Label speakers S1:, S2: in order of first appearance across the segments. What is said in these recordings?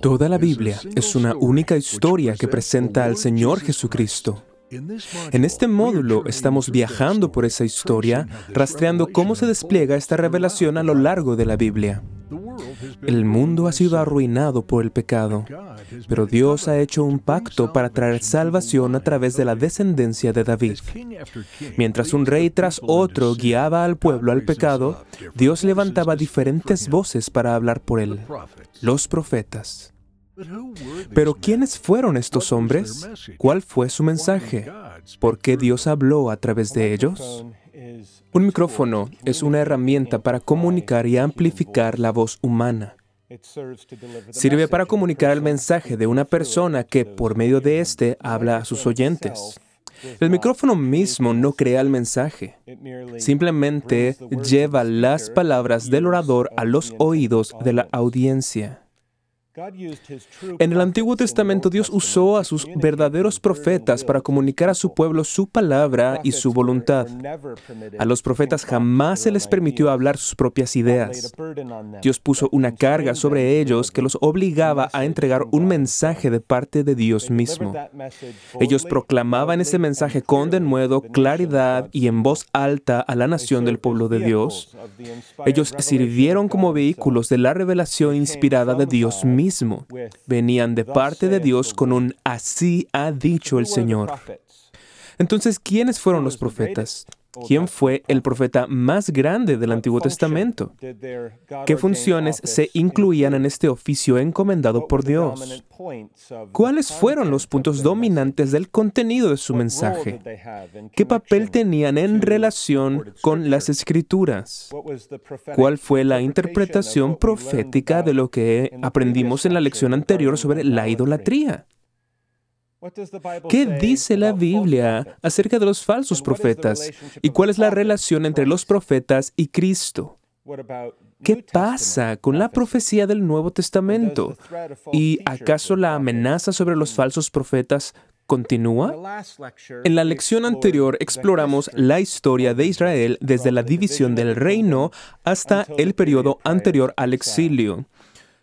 S1: Toda la Biblia es una única historia que presenta al Señor Jesucristo. En este módulo estamos viajando por esa historia, rastreando cómo se despliega esta revelación a lo largo de la Biblia. El mundo ha sido arruinado por el pecado, pero Dios ha hecho un pacto para traer salvación a través de la descendencia de David. Mientras un rey tras otro guiaba al pueblo al pecado, Dios levantaba diferentes voces para hablar por él, los profetas. Pero ¿quiénes fueron estos hombres? ¿Cuál fue su mensaje? ¿Por qué Dios habló a través de ellos? Un micrófono es una herramienta para comunicar y amplificar la voz humana. Sirve para comunicar el mensaje de una persona que por medio de éste habla a sus oyentes. El micrófono mismo no crea el mensaje, simplemente lleva las palabras del orador a los oídos de la audiencia. En el Antiguo Testamento Dios usó a sus verdaderos profetas para comunicar a su pueblo su palabra y su voluntad. A los profetas jamás se les permitió hablar sus propias ideas. Dios puso una carga sobre ellos que los obligaba a entregar un mensaje de parte de Dios mismo. Ellos proclamaban ese mensaje con denuedo, claridad y en voz alta a la nación del pueblo de Dios. Ellos sirvieron como vehículos de la revelación inspirada de Dios mismo Venían de parte de Dios con un así ha dicho el Señor. Entonces, ¿quiénes fueron los profetas? ¿Quién fue el profeta más grande del Antiguo Testamento? ¿Qué funciones se incluían en este oficio encomendado por Dios? ¿Cuáles fueron los puntos dominantes del contenido de su mensaje? ¿Qué papel tenían en relación con las escrituras? ¿Cuál fue la interpretación profética de lo que aprendimos en la lección anterior sobre la idolatría? ¿Qué dice la Biblia acerca de los falsos profetas? ¿Y cuál es la relación entre los profetas y Cristo? ¿Qué pasa con la profecía del Nuevo Testamento? ¿Y acaso la amenaza sobre los falsos profetas continúa? En la lección anterior exploramos la historia de Israel desde la división del reino hasta el periodo anterior al exilio.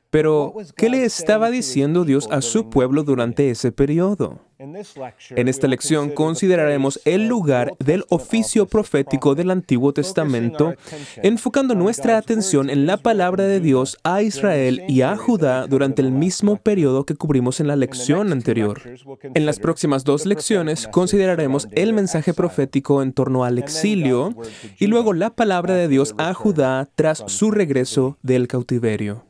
S1: Pero, ¿qué le estaba diciendo Dios a su pueblo durante ese periodo? En esta lección consideraremos el lugar del oficio profético del Antiguo Testamento, enfocando nuestra atención en la palabra de Dios a Israel y a Judá durante el mismo periodo que cubrimos en la lección anterior. En las próximas dos lecciones consideraremos el mensaje profético en torno al exilio y luego la palabra de Dios a Judá tras su regreso del cautiverio.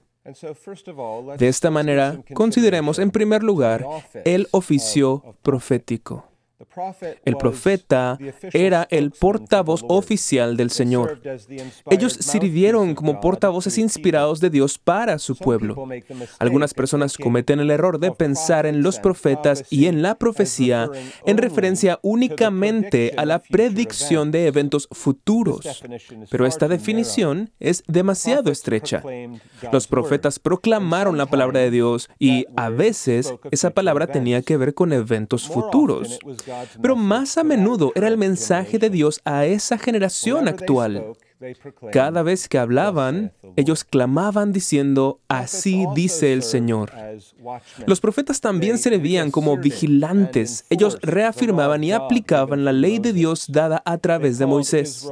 S1: De esta manera, consideremos en primer lugar el oficio profético. El profeta era el portavoz oficial del Señor. Ellos sirvieron como portavoces inspirados de Dios para su pueblo. Algunas personas cometen el error de pensar en los profetas y en la profecía en referencia únicamente a la predicción de eventos futuros. Pero esta definición es demasiado estrecha. Los profetas proclamaron la palabra de Dios y a veces esa palabra tenía que ver con eventos futuros. Pero más a menudo era el mensaje de Dios a esa generación actual. Cada vez que hablaban, ellos clamaban diciendo, así dice el Señor. Los profetas también servían como vigilantes. Ellos reafirmaban y aplicaban la ley de Dios dada a través de Moisés.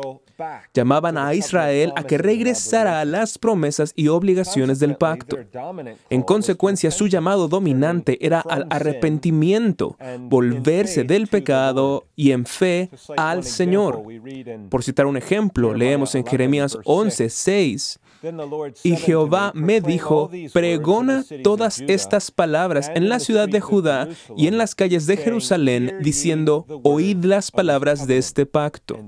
S1: Llamaban a Israel a que regresara a las promesas y obligaciones del pacto. En consecuencia, su llamado dominante era al arrepentimiento, volverse del pecado y en fe al Señor. Por citar un ejemplo, leemos en Jeremías 11, 6. Y Jehová me dijo, pregona todas estas palabras en la ciudad de Judá y en las calles de Jerusalén, diciendo, oíd las palabras de este pacto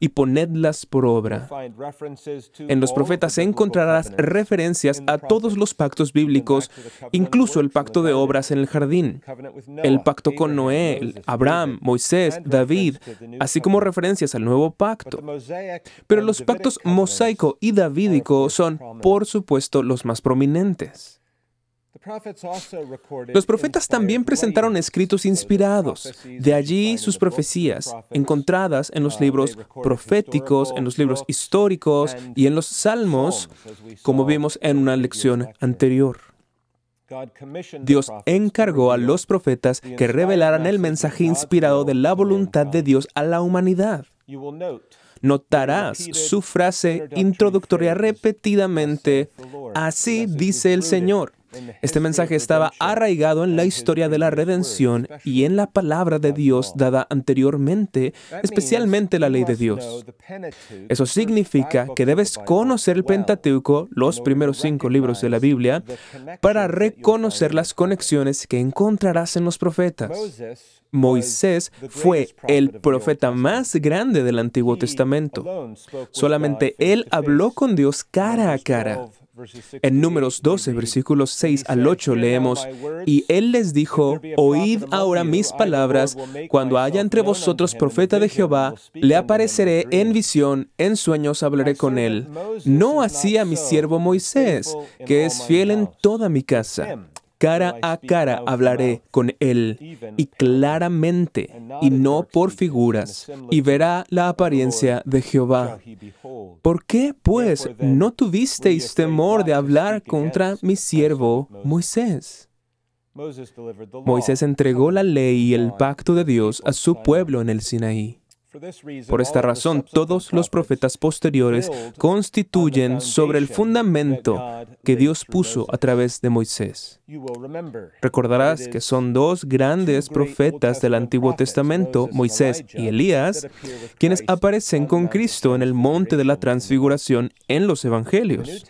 S1: y ponedlas por obra. En los profetas encontrarás referencias a todos los pactos bíblicos, incluso el pacto de obras en el jardín, el pacto con Noé, Abraham, Moisés, David, así como referencias al nuevo pacto. Pero los pactos mosaico y davídico son, por supuesto, los más prominentes. Los profetas también presentaron escritos inspirados, de allí sus profecías, encontradas en los libros proféticos, en los libros históricos y en los salmos, como vimos en una lección anterior. Dios encargó a los profetas que revelaran el mensaje inspirado de la voluntad de Dios a la humanidad. Notarás su frase introductoria repetidamente, así dice el Señor. Este mensaje estaba arraigado en la historia de la redención y en la palabra de Dios dada anteriormente, especialmente la ley de Dios. Eso significa que debes conocer el Pentateuco, los primeros cinco libros de la Biblia, para reconocer las conexiones que encontrarás en los profetas. Moisés fue el profeta más grande del Antiguo Testamento. Solamente él habló con Dios cara a cara. En números 12, versículos 6 al 8 leemos, y él les dijo, oíd ahora mis palabras, cuando haya entre vosotros profeta de Jehová, le apareceré en visión, en sueños hablaré con él. No así a mi siervo Moisés, que es fiel en toda mi casa cara a cara hablaré con él y claramente y no por figuras y verá la apariencia de Jehová. ¿Por qué pues no tuvisteis temor de hablar contra mi siervo Moisés? Moisés entregó la ley y el pacto de Dios a su pueblo en el Sinaí. Por esta razón, todos los profetas posteriores constituyen sobre el fundamento que Dios puso a través de Moisés. Recordarás que son dos grandes profetas del Antiguo Testamento, Moisés y Elías, quienes aparecen con Cristo en el monte de la transfiguración en los Evangelios.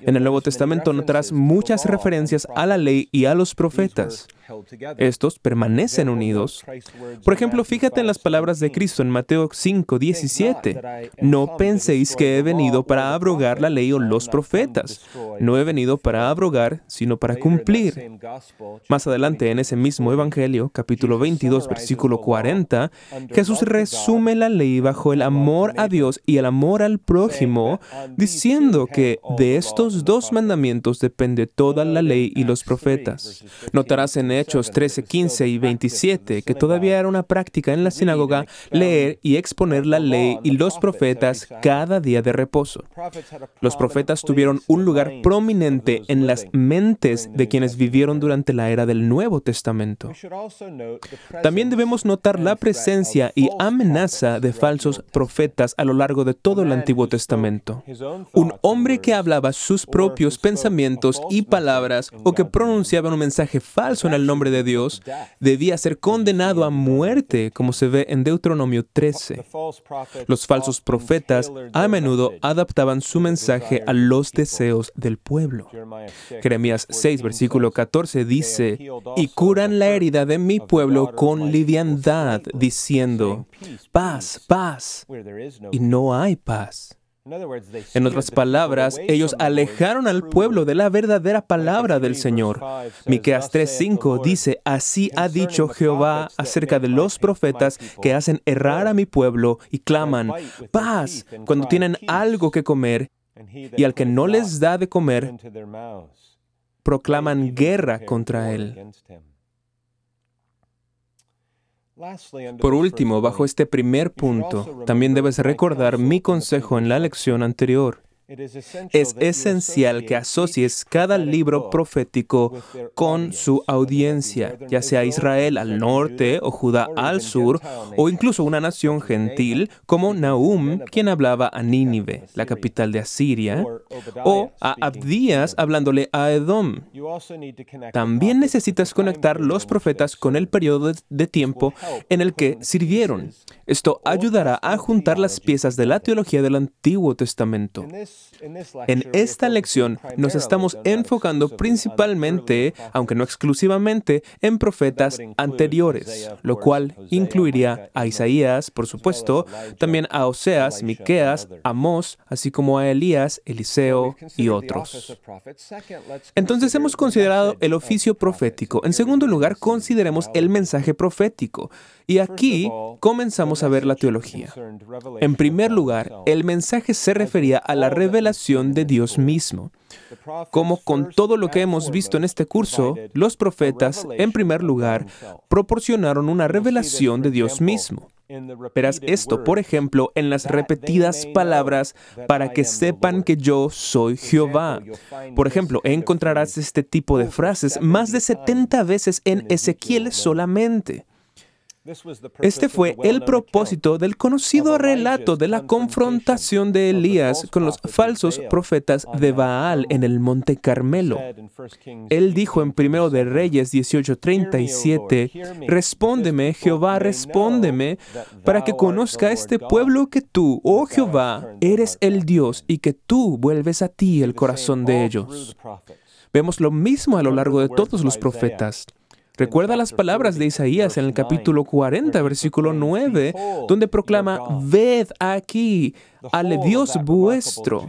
S1: En el Nuevo Testamento notarás muchas referencias a la ley y a los profetas. Estos permanecen unidos. Por ejemplo, fíjate en las palabras de Cristo en Mateo 5, 17. No penséis que he venido para abrogar la ley o los profetas. No he venido para abrogar, sino para cumplir. Más adelante, en ese mismo Evangelio, capítulo 22, versículo 40, Jesús resume la ley bajo el amor a Dios y el amor al prójimo, diciendo que de estos dos mandamientos depende toda la ley y los profetas. Notarás en Hechos 13, 15 y 27 que todavía era una práctica en la sinagoga leer y exponer la ley y los profetas cada día de reposo. Los profetas tuvieron un lugar prominente en las mentes de quienes vivieron durante la era del Nuevo Testamento. También debemos notar la presencia y amenaza de falsos profetas a lo largo de todo el Antiguo Testamento. Un hombre que hablaba sus propios pensamientos y palabras o que pronunciaba un mensaje falso en el nombre de Dios debía ser condenado a muerte, como se ve en Deuteronomio 13. Los falsos profetas a menudo adaptaban su mensaje a los deseos del pueblo. Jeremías 6, versículo 14 dice, y curan la herida de mi pueblo con liviandad, diciendo, paz, paz, y no hay paz. En otras palabras, ellos alejaron al pueblo de la verdadera palabra del Señor. Miqueas 3:5 dice, "Así ha dicho Jehová acerca de los profetas que hacen errar a mi pueblo y claman paz cuando tienen algo que comer, y al que no les da de comer, proclaman guerra contra él." Por último, bajo este primer punto, también debes recordar mi consejo en la lección anterior. Es esencial que asocies cada libro profético con su audiencia, ya sea Israel al norte o Judá al sur, o incluso una nación gentil como Nahum, quien hablaba a Nínive, la capital de Asiria, o a Abdías hablándole a Edom. También necesitas conectar los profetas con el periodo de tiempo en el que sirvieron. Esto ayudará a juntar las piezas de la teología del Antiguo Testamento. En esta lección nos estamos enfocando principalmente, aunque no exclusivamente, en profetas anteriores, lo cual incluiría a Isaías, por supuesto, también a Oseas, Miqueas, Amós, así como a Elías, Eliseo y otros. Entonces hemos considerado el oficio profético. En segundo lugar, consideremos el mensaje profético. Y aquí comenzamos a ver la teología. En primer lugar, el mensaje se refería a la revelación de Dios mismo. Como con todo lo que hemos visto en este curso, los profetas, en primer lugar, proporcionaron una revelación de Dios mismo. Verás esto, por ejemplo, en las repetidas palabras para que sepan que yo soy Jehová. Por ejemplo, encontrarás este tipo de frases más de 70 veces en Ezequiel solamente. Este fue el propósito del conocido relato de la confrontación de Elías con los falsos profetas de Baal en el Monte Carmelo. Él dijo en 1 de Reyes 18:37, Respóndeme, Jehová, respóndeme, para que conozca este pueblo que tú, oh Jehová, eres el Dios y que tú vuelves a ti el corazón de ellos. Vemos lo mismo a lo largo de todos los profetas. Recuerda las palabras de Isaías en el capítulo 40, versículo 9, donde proclama, ved aquí al Dios vuestro.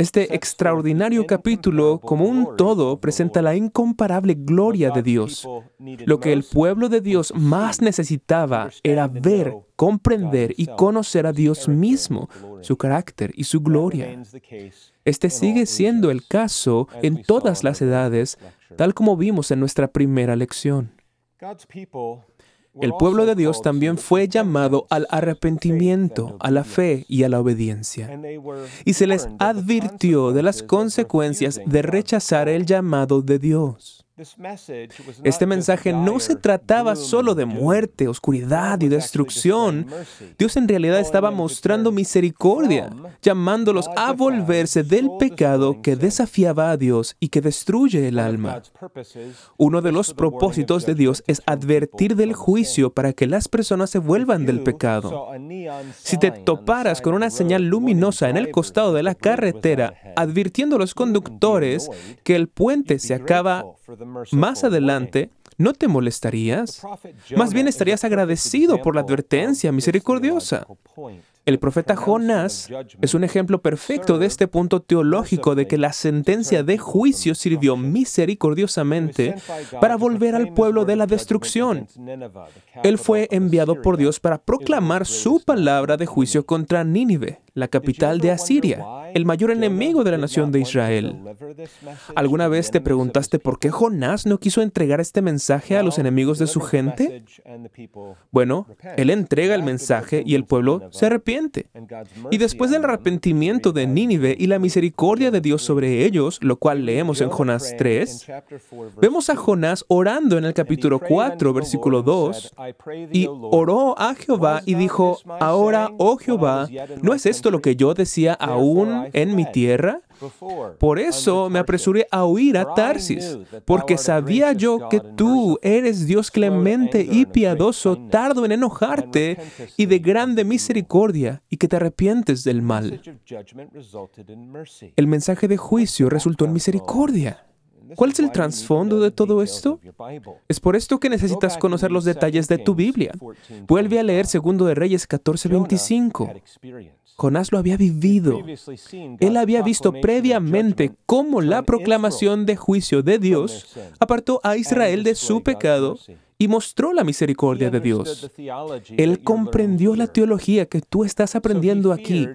S1: Este extraordinario capítulo, como un todo, presenta la incomparable gloria de Dios. Lo que el pueblo de Dios más necesitaba era ver, comprender y conocer a Dios mismo, su carácter y su gloria. Este sigue siendo el caso en todas las edades, tal como vimos en nuestra primera lección. El pueblo de Dios también fue llamado al arrepentimiento, a la fe y a la obediencia. Y se les advirtió de las consecuencias de rechazar el llamado de Dios. Este mensaje no se trataba solo de muerte, oscuridad y destrucción. Dios en realidad estaba mostrando misericordia, llamándolos a volverse del pecado que desafiaba a Dios y que destruye el alma. Uno de los propósitos de Dios es advertir del juicio para que las personas se vuelvan del pecado. Si te toparas con una señal luminosa en el costado de la carretera, advirtiendo a los conductores que el puente se acaba más adelante, ¿no te molestarías? Más bien estarías agradecido por la advertencia misericordiosa. El profeta Jonás es un ejemplo perfecto de este punto teológico de que la sentencia de juicio sirvió misericordiosamente para volver al pueblo de la destrucción. Él fue enviado por Dios para proclamar su palabra de juicio contra Nínive, la capital de Asiria, el mayor enemigo de la nación de Israel. ¿Alguna vez te preguntaste por qué Jonás no quiso entregar este mensaje a los enemigos de su gente? Bueno, él entrega el mensaje y el pueblo se arrepiente. Y después del arrepentimiento de Nínive y la misericordia de Dios sobre ellos, lo cual leemos en Jonás 3, vemos a Jonás orando en el capítulo 4, versículo 2, y oró a Jehová y dijo, ahora, oh Jehová, ¿no es esto lo que yo decía aún en mi tierra? Por eso me apresuré a huir a Tarsis, porque sabía yo que tú eres Dios clemente y piadoso, tardo en enojarte y de grande misericordia, y que te arrepientes del mal. El mensaje de juicio resultó en misericordia. ¿Cuál es el trasfondo de todo esto? Es por esto que necesitas conocer los detalles de tu Biblia. Vuelve a leer Segundo de Reyes 14:25. Jonás lo había vivido. Él había visto previamente cómo la proclamación de juicio de Dios apartó a Israel de su pecado y mostró la misericordia de Dios. Él comprendió la teología que tú estás aprendiendo aquí,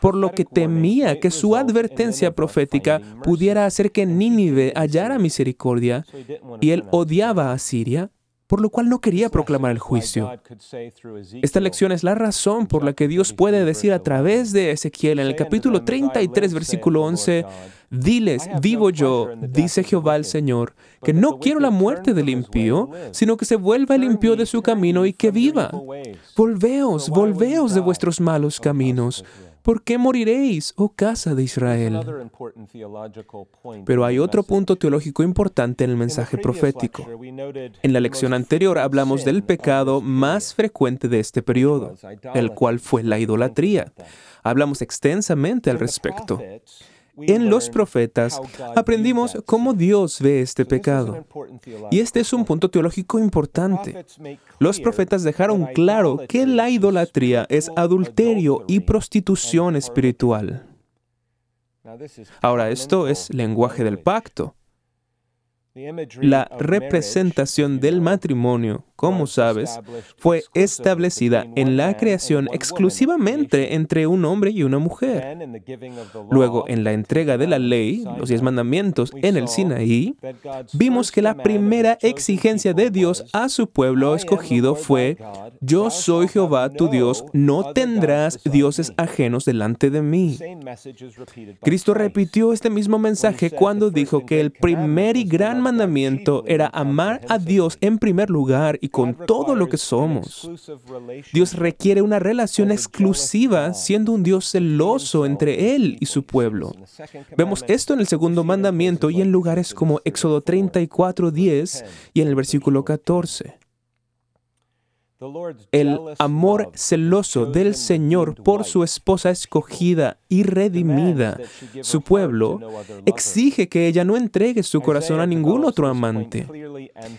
S1: por lo que temía que su advertencia profética pudiera hacer que Nínive hallara misericordia, y él odiaba a Siria por lo cual no quería proclamar el juicio. Esta lección es la razón por la que Dios puede decir a través de Ezequiel en el capítulo 33, versículo 11, Diles, vivo yo, dice Jehová el Señor, que no quiero la muerte del impío, sino que se vuelva el impío de su camino y que viva. Volveos, volveos de vuestros malos caminos. ¿Por qué moriréis, oh casa de Israel? Pero hay otro punto teológico importante en el mensaje profético. En la lección anterior hablamos del pecado más frecuente de este periodo, el cual fue la idolatría. Hablamos extensamente al respecto. En los profetas aprendimos cómo Dios ve este pecado. Y este es un punto teológico importante. Los profetas dejaron claro que la idolatría es adulterio y prostitución espiritual. Ahora, esto es lenguaje del pacto. La representación del matrimonio como sabes, fue establecida en la creación exclusivamente entre un hombre y una mujer. Luego, en la entrega de la ley, los diez mandamientos en el Sinaí, vimos que la primera exigencia de Dios a su pueblo escogido fue, yo soy Jehová tu Dios, no tendrás dioses ajenos delante de mí. Cristo repitió este mismo mensaje cuando dijo que el primer y gran mandamiento era amar a Dios en primer lugar y con todo lo que somos. Dios requiere una relación exclusiva siendo un Dios celoso entre Él y su pueblo. Vemos esto en el segundo mandamiento y en lugares como Éxodo 34, 10 y en el versículo 14. El amor celoso del Señor por su esposa escogida y redimida, su pueblo, exige que ella no entregue su corazón a ningún otro amante.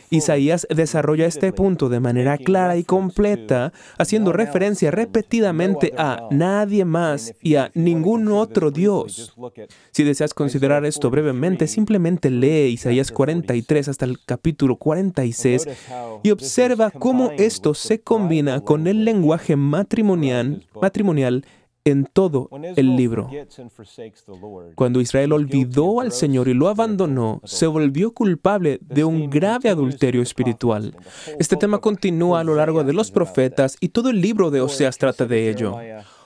S1: Isaías desarrolla este punto de manera clara y completa, haciendo referencia repetidamente a nadie más y a ningún otro Dios. Si deseas considerar esto brevemente, simplemente lee Isaías 43 hasta el capítulo 46 y observa cómo esto se combina con el lenguaje matrimonial, matrimonial en todo el libro. Cuando Israel olvidó al Señor y lo abandonó, se volvió culpable de un grave adulterio espiritual. Este tema continúa a lo largo de los profetas y todo el libro de Oseas trata de ello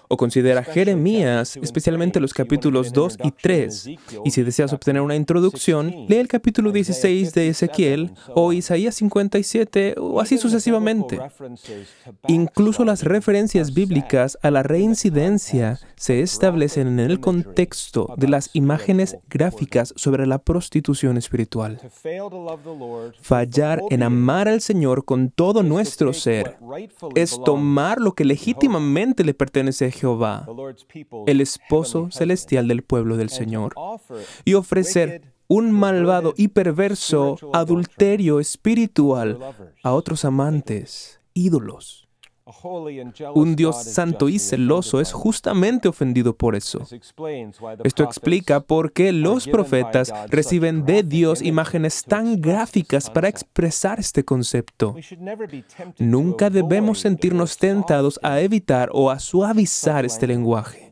S1: o considera Jeremías, especialmente los capítulos 2 y 3. Y si deseas obtener una introducción, lee el capítulo 16 de Ezequiel o Isaías 57 o así sucesivamente. Incluso las referencias bíblicas a la reincidencia se establecen en el contexto de las imágenes gráficas sobre la prostitución espiritual. Fallar en amar al Señor con todo nuestro ser es tomar lo que legítimamente le pertenece a Jehová, el esposo celestial del pueblo del Señor, y ofrecer un malvado y perverso adulterio espiritual a otros amantes, ídolos. Un Dios santo y celoso es justamente ofendido por eso. Esto explica por qué los profetas reciben de Dios imágenes tan gráficas para expresar este concepto. Nunca debemos sentirnos tentados a evitar o a suavizar este lenguaje.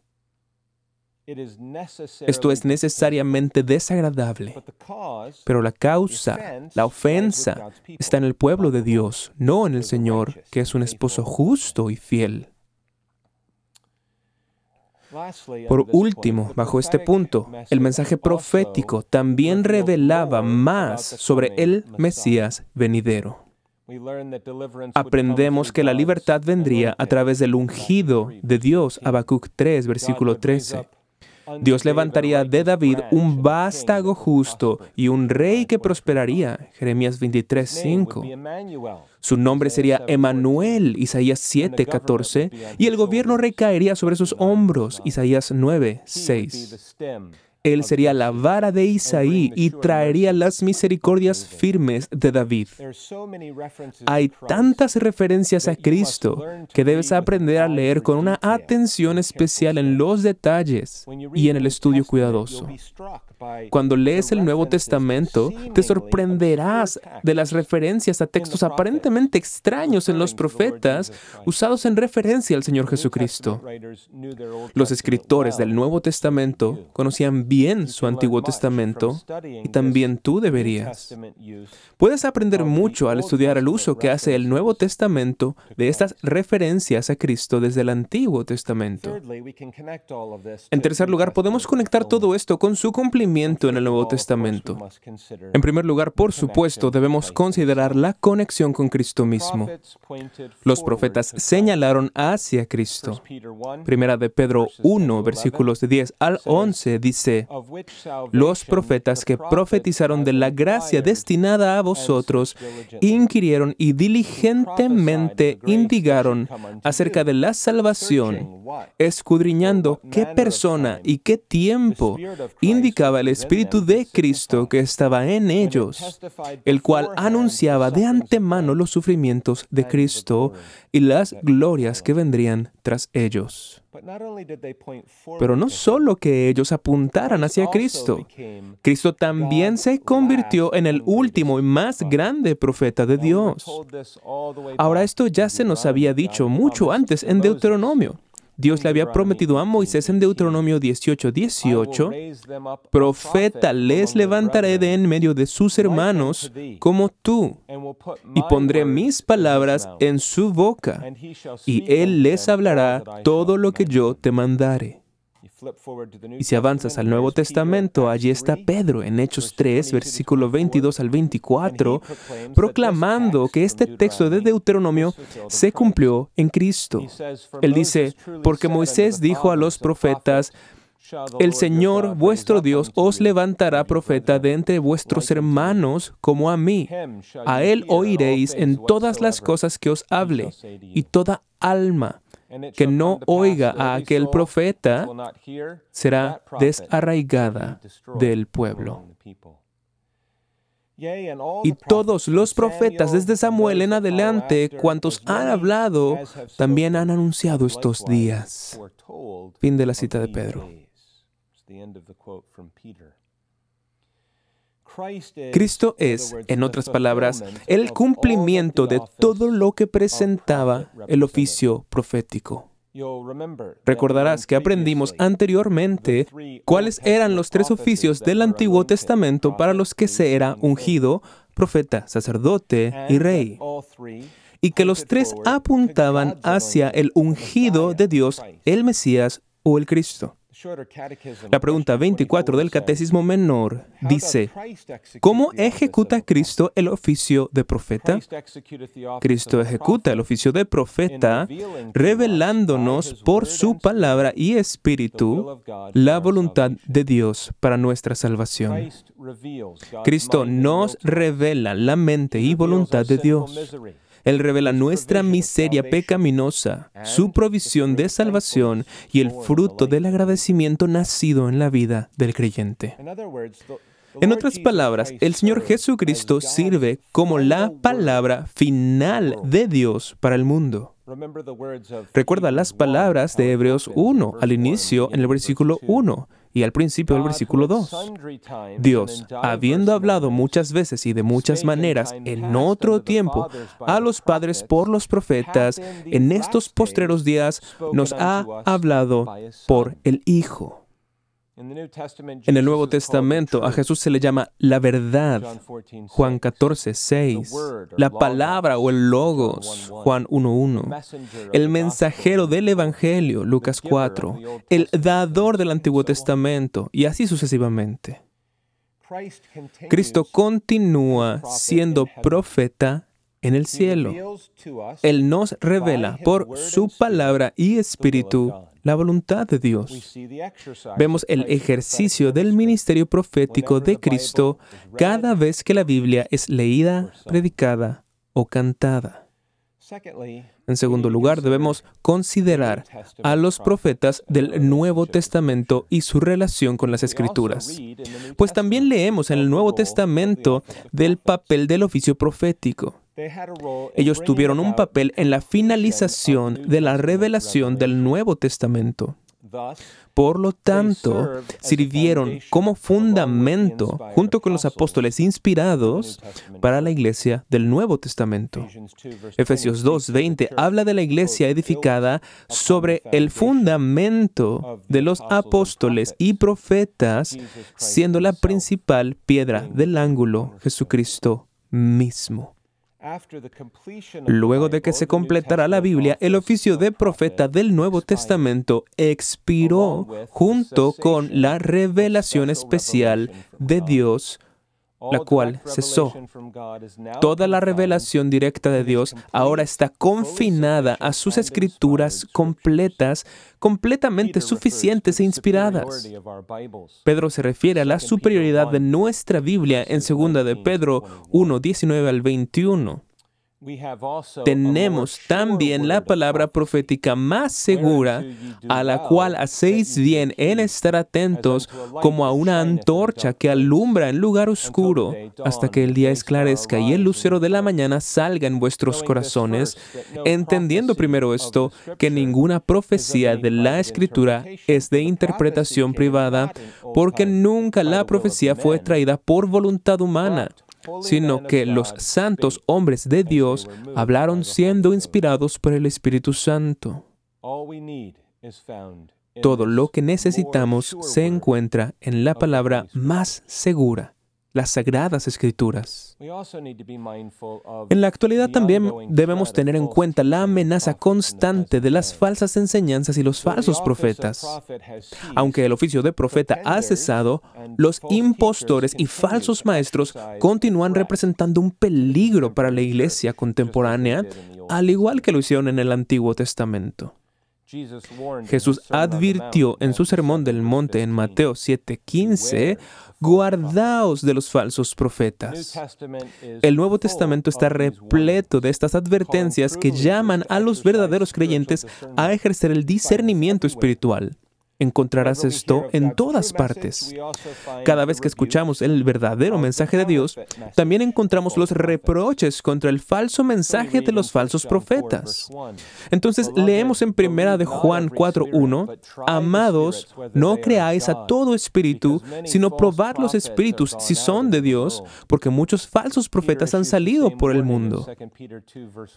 S1: Esto es necesariamente desagradable, pero la causa, la ofensa, está en el pueblo de Dios, no en el Señor, que es un esposo justo y fiel. Por último, bajo este punto, el mensaje profético también revelaba más sobre el Mesías venidero. Aprendemos que la libertad vendría a través del ungido de Dios, Habacuc 3, versículo 13. Dios levantaría de David un vástago justo y un rey que prosperaría. Jeremías 23, 5. Su nombre sería Emanuel, Isaías 7, 14, y el gobierno recaería sobre sus hombros, Isaías 9, 6. Él sería la vara de Isaí y traería las misericordias firmes de David. Hay tantas referencias a Cristo que debes aprender a leer con una atención especial en los detalles y en el estudio cuidadoso. Cuando lees el Nuevo Testamento, te sorprenderás de las referencias a textos aparentemente extraños en los profetas usados en referencia al Señor Jesucristo. Los escritores del Nuevo Testamento conocían bien su Antiguo Testamento y también tú deberías. Puedes aprender mucho al estudiar el uso que hace el Nuevo Testamento de estas referencias a Cristo desde el Antiguo Testamento. En tercer lugar, podemos conectar todo esto con su cumplimiento en el Nuevo Testamento. En primer lugar, por supuesto, debemos considerar la conexión con Cristo mismo. Los profetas señalaron hacia Cristo. Primera de Pedro 1, versículos de 10 al 11 dice, los profetas que profetizaron de la gracia destinada a vosotros inquirieron y diligentemente indigaron acerca de la salvación, escudriñando qué persona y qué tiempo indicaba el Espíritu de Cristo que estaba en ellos, el cual anunciaba de antemano los sufrimientos de Cristo y las glorias que vendrían tras ellos. Pero no solo que ellos apuntaran hacia Cristo, Cristo también se convirtió en el último y más grande profeta de Dios. Ahora esto ya se nos había dicho mucho antes en Deuteronomio. Dios le había prometido a Moisés en Deuteronomio 18, 18, profeta les levantaré de en medio de sus hermanos como tú, y pondré mis palabras en su boca, y él les hablará todo lo que yo te mandare. Y si avanzas al Nuevo Testamento, allí está Pedro en Hechos 3, versículo 22 al 24, proclamando que este texto de Deuteronomio se cumplió en Cristo. Él dice, porque Moisés dijo a los profetas, el Señor vuestro Dios os levantará profeta de entre vuestros hermanos como a mí. A él oiréis en todas las cosas que os hable, y toda alma que no oiga a aquel profeta será desarraigada del pueblo. Y todos los profetas desde Samuel en adelante, cuantos han hablado, también han anunciado estos días. Fin de la cita de Pedro. Cristo es, en otras palabras, el cumplimiento de todo lo que presentaba el oficio profético. Recordarás que aprendimos anteriormente cuáles eran los tres oficios del Antiguo Testamento para los que se era ungido, profeta, sacerdote y rey, y que los tres apuntaban hacia el ungido de Dios, el Mesías o el Cristo. La pregunta 24 del Catecismo Menor dice, ¿cómo ejecuta Cristo el oficio de profeta? Cristo ejecuta el oficio de profeta revelándonos por su palabra y espíritu la voluntad de Dios para nuestra salvación. Cristo nos revela la mente y voluntad de Dios. Él revela nuestra miseria pecaminosa, su provisión de salvación y el fruto del agradecimiento nacido en la vida del creyente. En otras palabras, el Señor Jesucristo sirve como la palabra final de Dios para el mundo. Recuerda las palabras de Hebreos 1 al inicio en el versículo 1 y al principio del versículo 2. Dios, habiendo hablado muchas veces y de muchas maneras en otro tiempo a los padres por los profetas, en estos postreros días nos ha hablado por el Hijo. En el Nuevo Testamento a Jesús se le llama la verdad, Juan 14, 6, la palabra o el logos, Juan 1.1, el mensajero del Evangelio, Lucas 4, el dador del Antiguo Testamento y así sucesivamente. Cristo continúa siendo profeta en el cielo. Él nos revela por su palabra y espíritu la voluntad de Dios. Vemos el ejercicio del ministerio profético de Cristo cada vez que la Biblia es leída, predicada o cantada. En segundo lugar, debemos considerar a los profetas del Nuevo Testamento y su relación con las Escrituras. Pues también leemos en el Nuevo Testamento del papel del oficio profético. Ellos tuvieron un papel en la finalización de la revelación del Nuevo Testamento. Por lo tanto, sirvieron como fundamento, junto con los apóstoles inspirados, para la iglesia del Nuevo Testamento. Efesios 2.20 habla de la iglesia edificada sobre el fundamento de los apóstoles y profetas, siendo la principal piedra del ángulo Jesucristo mismo. Luego de que se completara la Biblia, el oficio de profeta del Nuevo Testamento expiró junto con la revelación especial de Dios la cual cesó. Toda la revelación directa de Dios ahora está confinada a sus escrituras completas, completamente suficientes e inspiradas. Pedro se refiere a la superioridad de nuestra Biblia en 2 de Pedro 1, 19 al 21. Tenemos también la palabra profética más segura, a la cual hacéis bien en estar atentos como a una antorcha que alumbra en lugar oscuro, hasta que el día esclarezca y el lucero de la mañana salga en vuestros corazones, entendiendo primero esto, que ninguna profecía de la Escritura es de interpretación privada, porque nunca la profecía fue traída por voluntad humana sino que los santos hombres de Dios hablaron siendo inspirados por el Espíritu Santo. Todo lo que necesitamos se encuentra en la palabra más segura, las sagradas escrituras. En la actualidad también debemos tener en cuenta la amenaza constante de las falsas enseñanzas y los falsos profetas. Aunque el oficio de profeta ha cesado, los impostores y falsos maestros continúan representando un peligro para la iglesia contemporánea, al igual que lo hicieron en el Antiguo Testamento. Jesús advirtió en su sermón del monte en Mateo 7:15, guardaos de los falsos profetas. El Nuevo Testamento está repleto de estas advertencias que llaman a los verdaderos creyentes a ejercer el discernimiento espiritual. Encontrarás esto en todas partes. Cada vez que escuchamos el verdadero mensaje de Dios, también encontramos los reproches contra el falso mensaje de los falsos profetas. Entonces leemos en primera de Juan 4:1, Amados, no creáis a todo espíritu, sino probad los espíritus si son de Dios, porque muchos falsos profetas han salido por el mundo.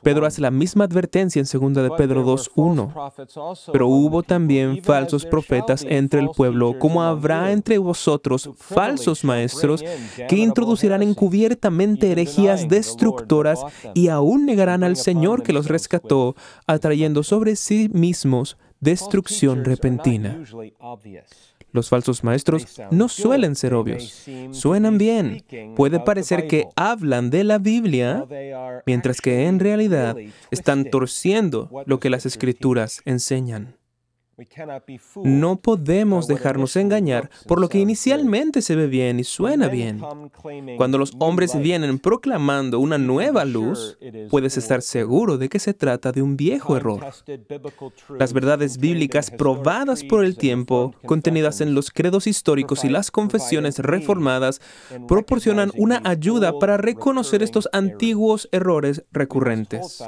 S1: Pedro hace la misma advertencia en segunda de Pedro 2:1. Pero hubo también falsos profetas entre el pueblo, como habrá entre vosotros falsos maestros que introducirán encubiertamente herejías destructoras y aún negarán al Señor que los rescató, atrayendo sobre sí mismos destrucción repentina. Los falsos maestros no suelen ser obvios. Suenan bien. Puede parecer que hablan de la Biblia, mientras que en realidad están torciendo lo que las escrituras enseñan. No podemos dejarnos engañar por lo que inicialmente se ve bien y suena bien. Cuando los hombres vienen proclamando una nueva luz, puedes estar seguro de que se trata de un viejo error. Las verdades bíblicas probadas por el tiempo, contenidas en los credos históricos y las confesiones reformadas, proporcionan una ayuda para reconocer estos antiguos errores recurrentes.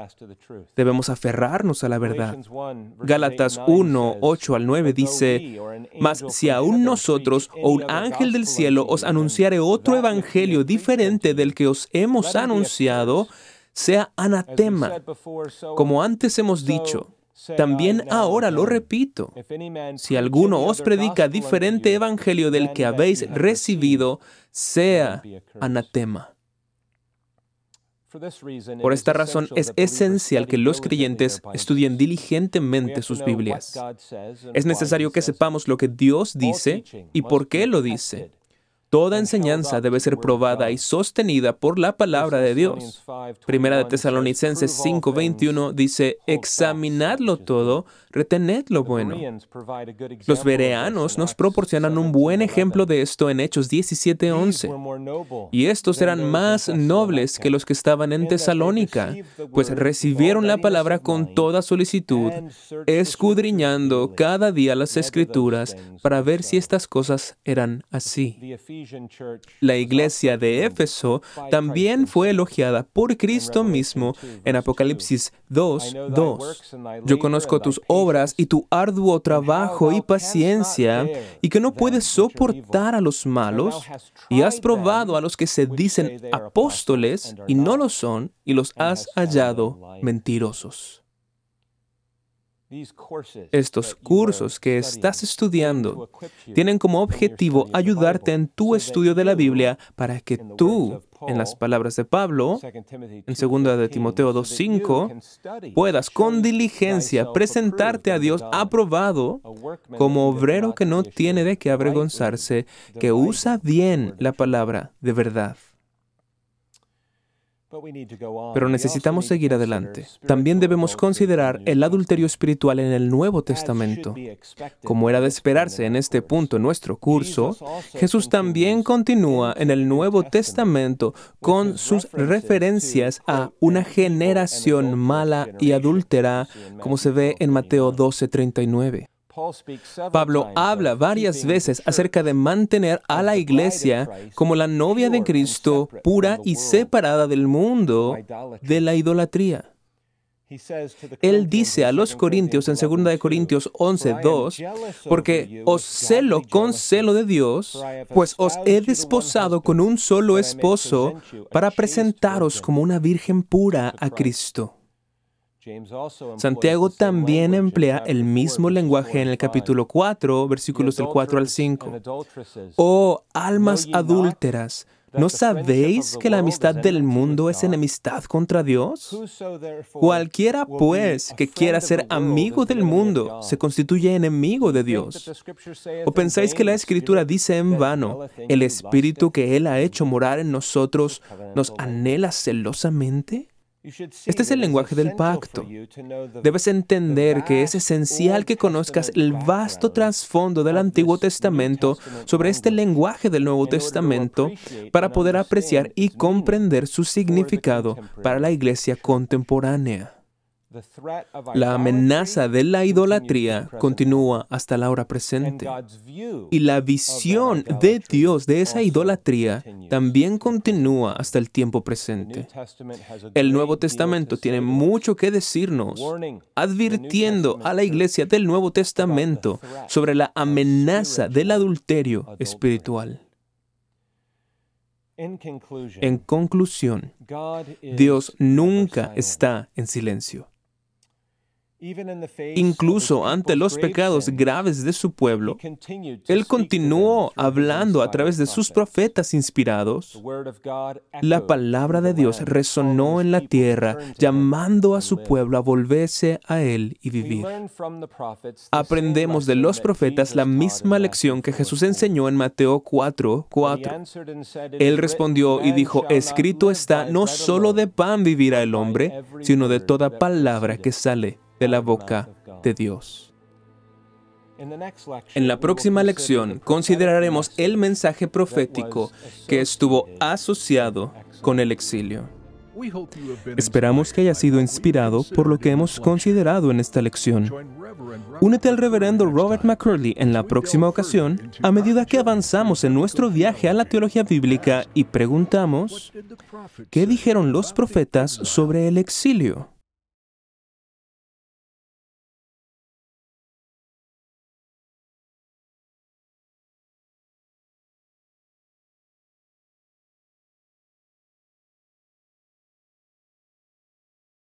S1: Debemos aferrarnos a la verdad. Gálatas 1, 8 al 9 dice, Mas si aún nosotros o un ángel del cielo os anunciare otro evangelio diferente del que os hemos anunciado, sea anatema. Como antes hemos dicho, también ahora lo repito. Si alguno os predica diferente evangelio del que habéis recibido, sea anatema. Por esta razón es esencial que los creyentes estudien diligentemente sus Biblias. Es necesario que sepamos lo que Dios dice y por qué lo dice. Toda enseñanza debe ser probada y sostenida por la palabra de Dios. Primera de Tesalonicenses 5:21 dice, examinadlo todo, retened lo bueno. Los bereanos nos proporcionan un buen ejemplo de esto en Hechos 17:11. Y estos eran más nobles que los que estaban en Tesalónica, pues recibieron la palabra con toda solicitud, escudriñando cada día las escrituras para ver si estas cosas eran así. La iglesia de Éfeso también fue elogiada por Cristo mismo en Apocalipsis 2, 2. Yo conozco tus y tu arduo trabajo y paciencia, y que no puedes soportar a los malos, y has probado a los que se dicen apóstoles y no lo son, y los has hallado mentirosos. Estos cursos que estás estudiando tienen como objetivo ayudarte en tu estudio de la Biblia para que tú, en las palabras de Pablo, en 2 de Timoteo 2.5, puedas con diligencia presentarte a Dios aprobado como obrero que no tiene de qué avergonzarse, que usa bien la palabra de verdad. Pero necesitamos seguir adelante. También debemos considerar el adulterio espiritual en el Nuevo Testamento. Como era de esperarse en este punto en nuestro curso, Jesús también continúa en el Nuevo Testamento con sus referencias a una generación mala y adúltera, como se ve en Mateo 12:39. Pablo habla varias veces acerca de mantener a la iglesia como la novia de Cristo pura y separada del mundo de la idolatría. Él dice a los corintios en 2 Corintios 11, 2, porque os celo con celo de Dios, pues os he desposado con un solo esposo para presentaros como una virgen pura a Cristo. Santiago también emplea el mismo lenguaje en el capítulo 4, versículos del 4 al 5. Oh, almas adúlteras, ¿no sabéis que la amistad del mundo es enemistad contra Dios? Cualquiera, pues, que quiera ser amigo del mundo, se constituye enemigo de Dios. ¿O pensáis que la Escritura dice en vano, el Espíritu que Él ha hecho morar en nosotros nos anhela celosamente? Este es el lenguaje del pacto. Debes entender que es esencial que conozcas el vasto trasfondo del Antiguo Testamento sobre este lenguaje del Nuevo Testamento para poder apreciar y comprender su significado para la iglesia contemporánea. La amenaza de la idolatría continúa hasta la hora presente. Y la visión de Dios de esa idolatría también continúa hasta el tiempo presente. El Nuevo Testamento tiene mucho que decirnos, advirtiendo a la iglesia del Nuevo Testamento sobre la amenaza del adulterio espiritual. En conclusión, Dios nunca está en silencio. Incluso ante los pecados graves de su pueblo, Él continuó hablando a través de sus profetas inspirados. La palabra de Dios resonó en la tierra, llamando a su pueblo a volverse a Él y vivir. Aprendemos de los profetas la misma lección que Jesús enseñó en Mateo 4, 4. Él respondió y dijo, escrito está, no solo de pan vivirá el hombre, sino de toda palabra que sale de la boca de Dios. En la próxima lección consideraremos el mensaje profético que estuvo asociado con el exilio. Esperamos que haya sido inspirado por lo que hemos considerado en esta lección. Únete al reverendo Robert McCurley en la próxima ocasión a medida que avanzamos en nuestro viaje a la teología bíblica y preguntamos, ¿qué dijeron los profetas sobre el exilio?